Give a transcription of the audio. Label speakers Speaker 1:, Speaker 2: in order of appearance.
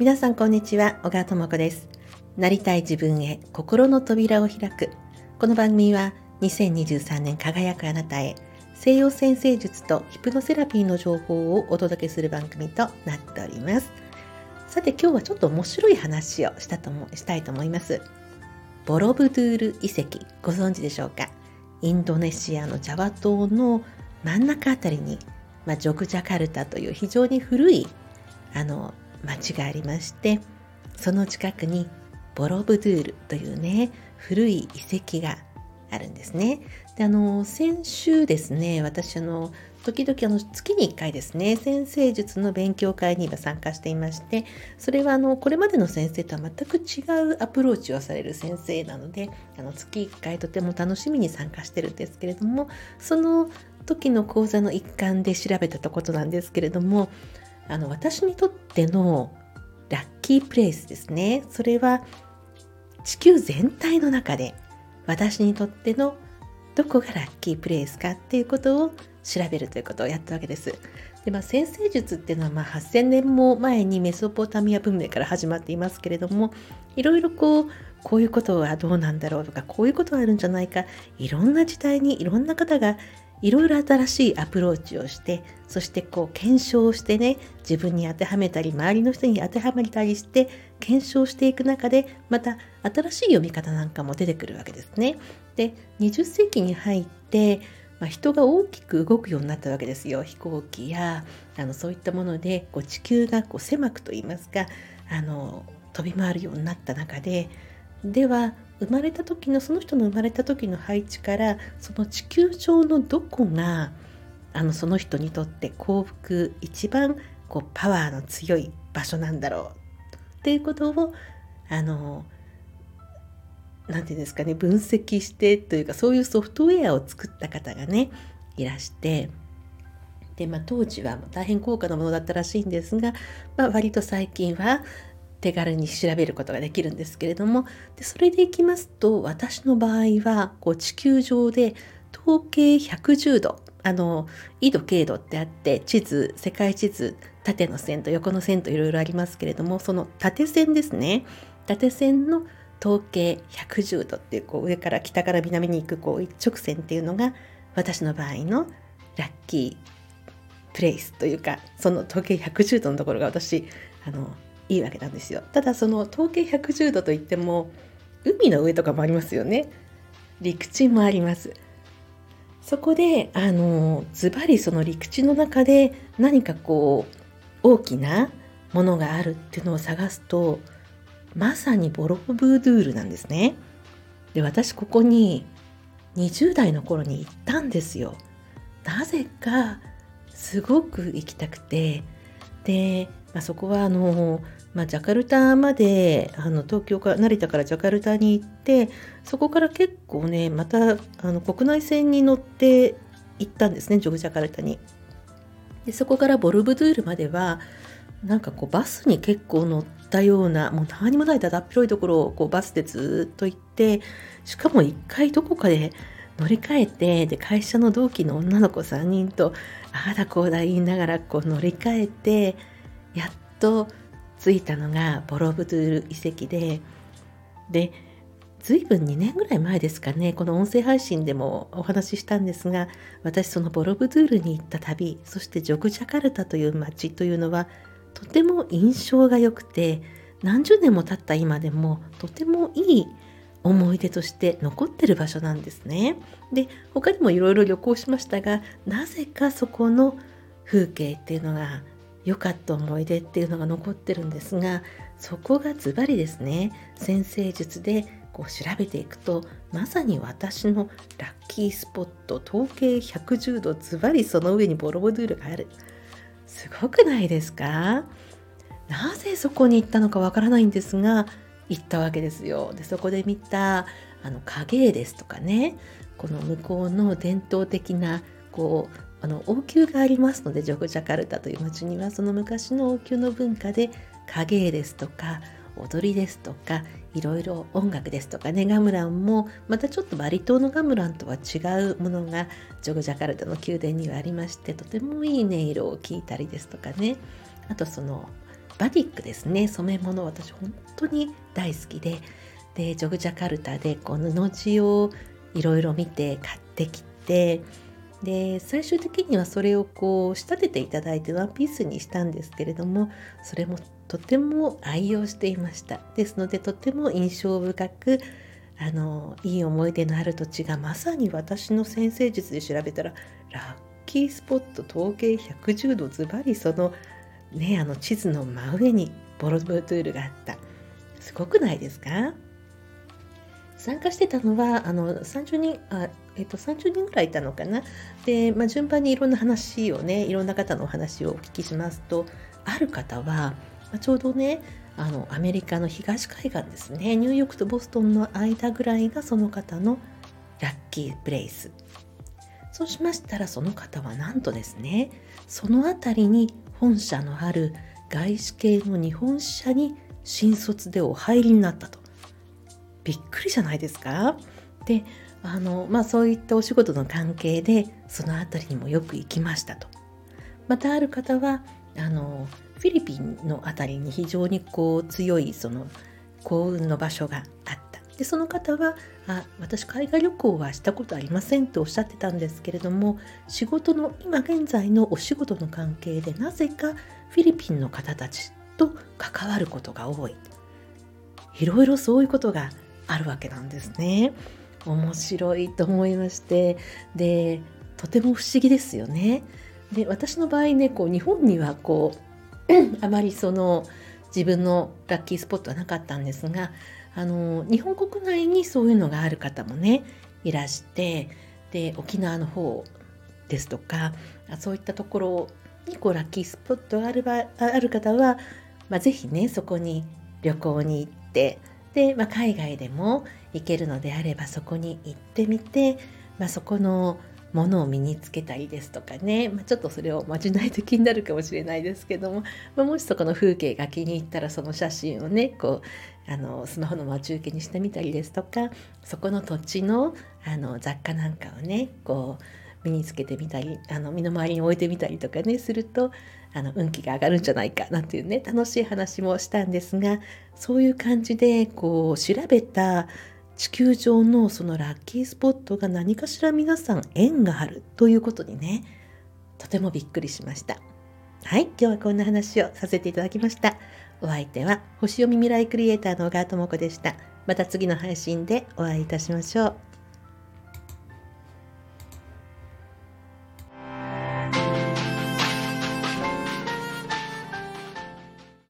Speaker 1: 皆さんこんにちは小川智子です。なりたい自分へ心の扉を開く。この番組は2023年輝くあなたへ西洋先生術とヒプノセラピーの情報をお届けする番組となっております。さて今日はちょっと面白い話をしたともしたいと思います。ボロブドゥール遺跡ご存知でしょうか？インドネシアのジャワ島の真ん中あたりに、まあ、ジョグジャカルタという非常に古いあの町がありましてその近くにボロブドゥールというね古い遺跡があるんですね。であの先週ですね私あの時々あの月に1回ですね先生術の勉強会に今参加していましてそれはあのこれまでの先生とは全く違うアプローチをされる先生なのであの月1回とても楽しみに参加してるんですけれどもその時の講座の一環で調べたとことなんですけれどもあの私にとってのラッキープレイスですねそれは地球全体の中で私にとってのどこがラッキープレイスかっていうことを調べるということをやったわけです。でまあ、先生術っていうのはまあ8000年も前にメソポタミア文明から始まっていますけれどもいろいろこうこういうことはどうなんだろうとかこういうことはあるんじゃないかいろんな時代にいろんな方がいろいろ新しいアプローチをしてそしてこう検証してね自分に当てはめたり周りの人に当てはめたりして検証していく中でまた新しい読み方なんかも出てくるわけですね。で20世紀に入って、まあ、人が大きく動くようになったわけですよ飛行機やあのそういったものでこう地球がこう狭くといいますかあの飛び回るようになった中ででは生まれた時のその人の生まれた時の配置からその地球上のどこがあのその人にとって幸福一番こうパワーの強い場所なんだろうっていうことをあの何て言うんですかね分析してというかそういうソフトウェアを作った方がねいらしてで、まあ、当時は大変高価なものだったらしいんですが、まあ、割と最近は手軽に調べることができるんですけれどもでそれでいきますと私の場合はこう地球上で統計110度あの緯度経度ってあって地図世界地図縦の線と横の線といろいろありますけれどもその縦線ですね。縦線の統計110度っていうこう上から北から南に行くこう一直線っていうのが私の場合のラッキープレイスというかその統計110度のところが私あのいいわけなんですよ。ただその統計110度といっても海の上とかもありますよね。陸地もあります。そこであのズバリその陸地の中で何かこう大きなものがあるっていうのを探すとまさにボロブードゥールなんですね。で私ここに20代の頃に行ったんですよ。なぜかすごく行きたくてで、まあ、そこはあのまあ、ジャカルタまであの東京から成田からジャカルタに行ってそこから結構ねまたあの国内線に乗って行ったんですねジョグジャカルタに。でそこからボルブドゥールまではなんかこうバスに結構乗ったようなもう何もないだだっ広いところをこうバスでずっと行ってしかも一回どこかで乗り換えてで会社の同期の女の子3人とああだこうだ言いながらこう乗り換えてやっと着いたのがボロブドゥール遺跡でで随分2年ぐらい前ですかねこの音声配信でもお話ししたんですが私そのボロブドゥールに行った旅そしてジョグジャカルタという街というのはとても印象が良くて何十年も経った今でもとてもいい思い出として残ってる場所なんですね。で他にもいろいろ旅行しましたがなぜかそこの風景っていうのが良かった思い出っていうのが残ってるんですがそこがズバリですね。先生術でこう調べていくとまさに私のラッキースポット統計110度ズバリその上にボロボドゥールがある。すごくないですか？なぜそこに行ったのかわからないんですが行ったわけですよ。でそこで見たあの影絵ですとかね。この向こうの伝統的なこうあの王宮がありますのでジョグジャカルタという町には。その昔の王宮の文化で影絵ですとか踊りですとかいろいろ音楽ですとかね。ガムランもまたちょっとバリ島のガムランとは違うものがジョグジャカルタの宮殿にはありましてとてもいい音色を聞いたりですとかね。あとそのバティックですね。染め物私本当に大好きで。でジョグジャカルタでこう布地をいろいろ見て買ってきて。で最終的にはそれをこう仕立てていただいてワンピースにしたんですけれどもそれもとても愛用していました。ですのでとても印象深くあのいい思い出のある土地がまさに私の先生術で調べたらラッキースポット統計110度ズバリそのねあの地図の真上にボロブトゥールがあった。すごくないですか？参加してたのはあの30人あ、えっと、30人ぐらいいたのかな？で、まあ、順番にいろんな話をねいろんな方のお話をお聞きしますとある方は、まあ、ちょうどねあのアメリカの東海岸ですね。ニューヨークとボストンの間ぐらいがその方のラッキープレイス。そうしましたらその方はなんとですねその辺りに本社のある外資系の日本社に新卒でお入りになったと。びっくりじゃないですか？であの、まあ、そういったお仕事の関係でその辺りにもよく行きましたと。またある方はあのフィリピンの辺りに非常にこう強いその幸運の場所があったでその方はあ私海外旅行はしたことありませんとおっしゃってたんですけれども仕事の今現在のお仕事の関係でなぜかフィリピンの方たちと関わることが多いいろいろそういうことがあるわけなんですね。面白いと思いましてでとても不思議ですよね。で私の場合ねこう日本にはこうあまりその自分のラッキースポットはなかったんですがあの日本国内にそういうのがある方もねいらしてで沖縄の方ですとかそういったところにこうラッキースポットがあるある方は、まあ、ぜひねそこに旅行に行ってで、まあ、海外でも行けるのであればそこに行ってみて、まあ、そこのものを身につけたりですとかね、まあ、ちょっとそれをまじないと気になるかもしれないですけども、まあ、もしそこの風景が気に入ったらその写真をねこうあのスマホの待ち受けにしてみたりですとかそこの土地のあの雑貨なんかをねこう身につけてみたりあの身の回りに置いてみたりとかねするとあの運気が上がるんじゃないかなんていうね楽しい話もしたんですがそういう感じでこう調べた地球上のそのラッキースポットが何かしら皆さん縁があるということにねとてもびっくりしました。はい今日はこんな話をさせていただきました。お相手は星読み未来クリエイターの小川智子でした。また次の配信でお会いいたしましょう。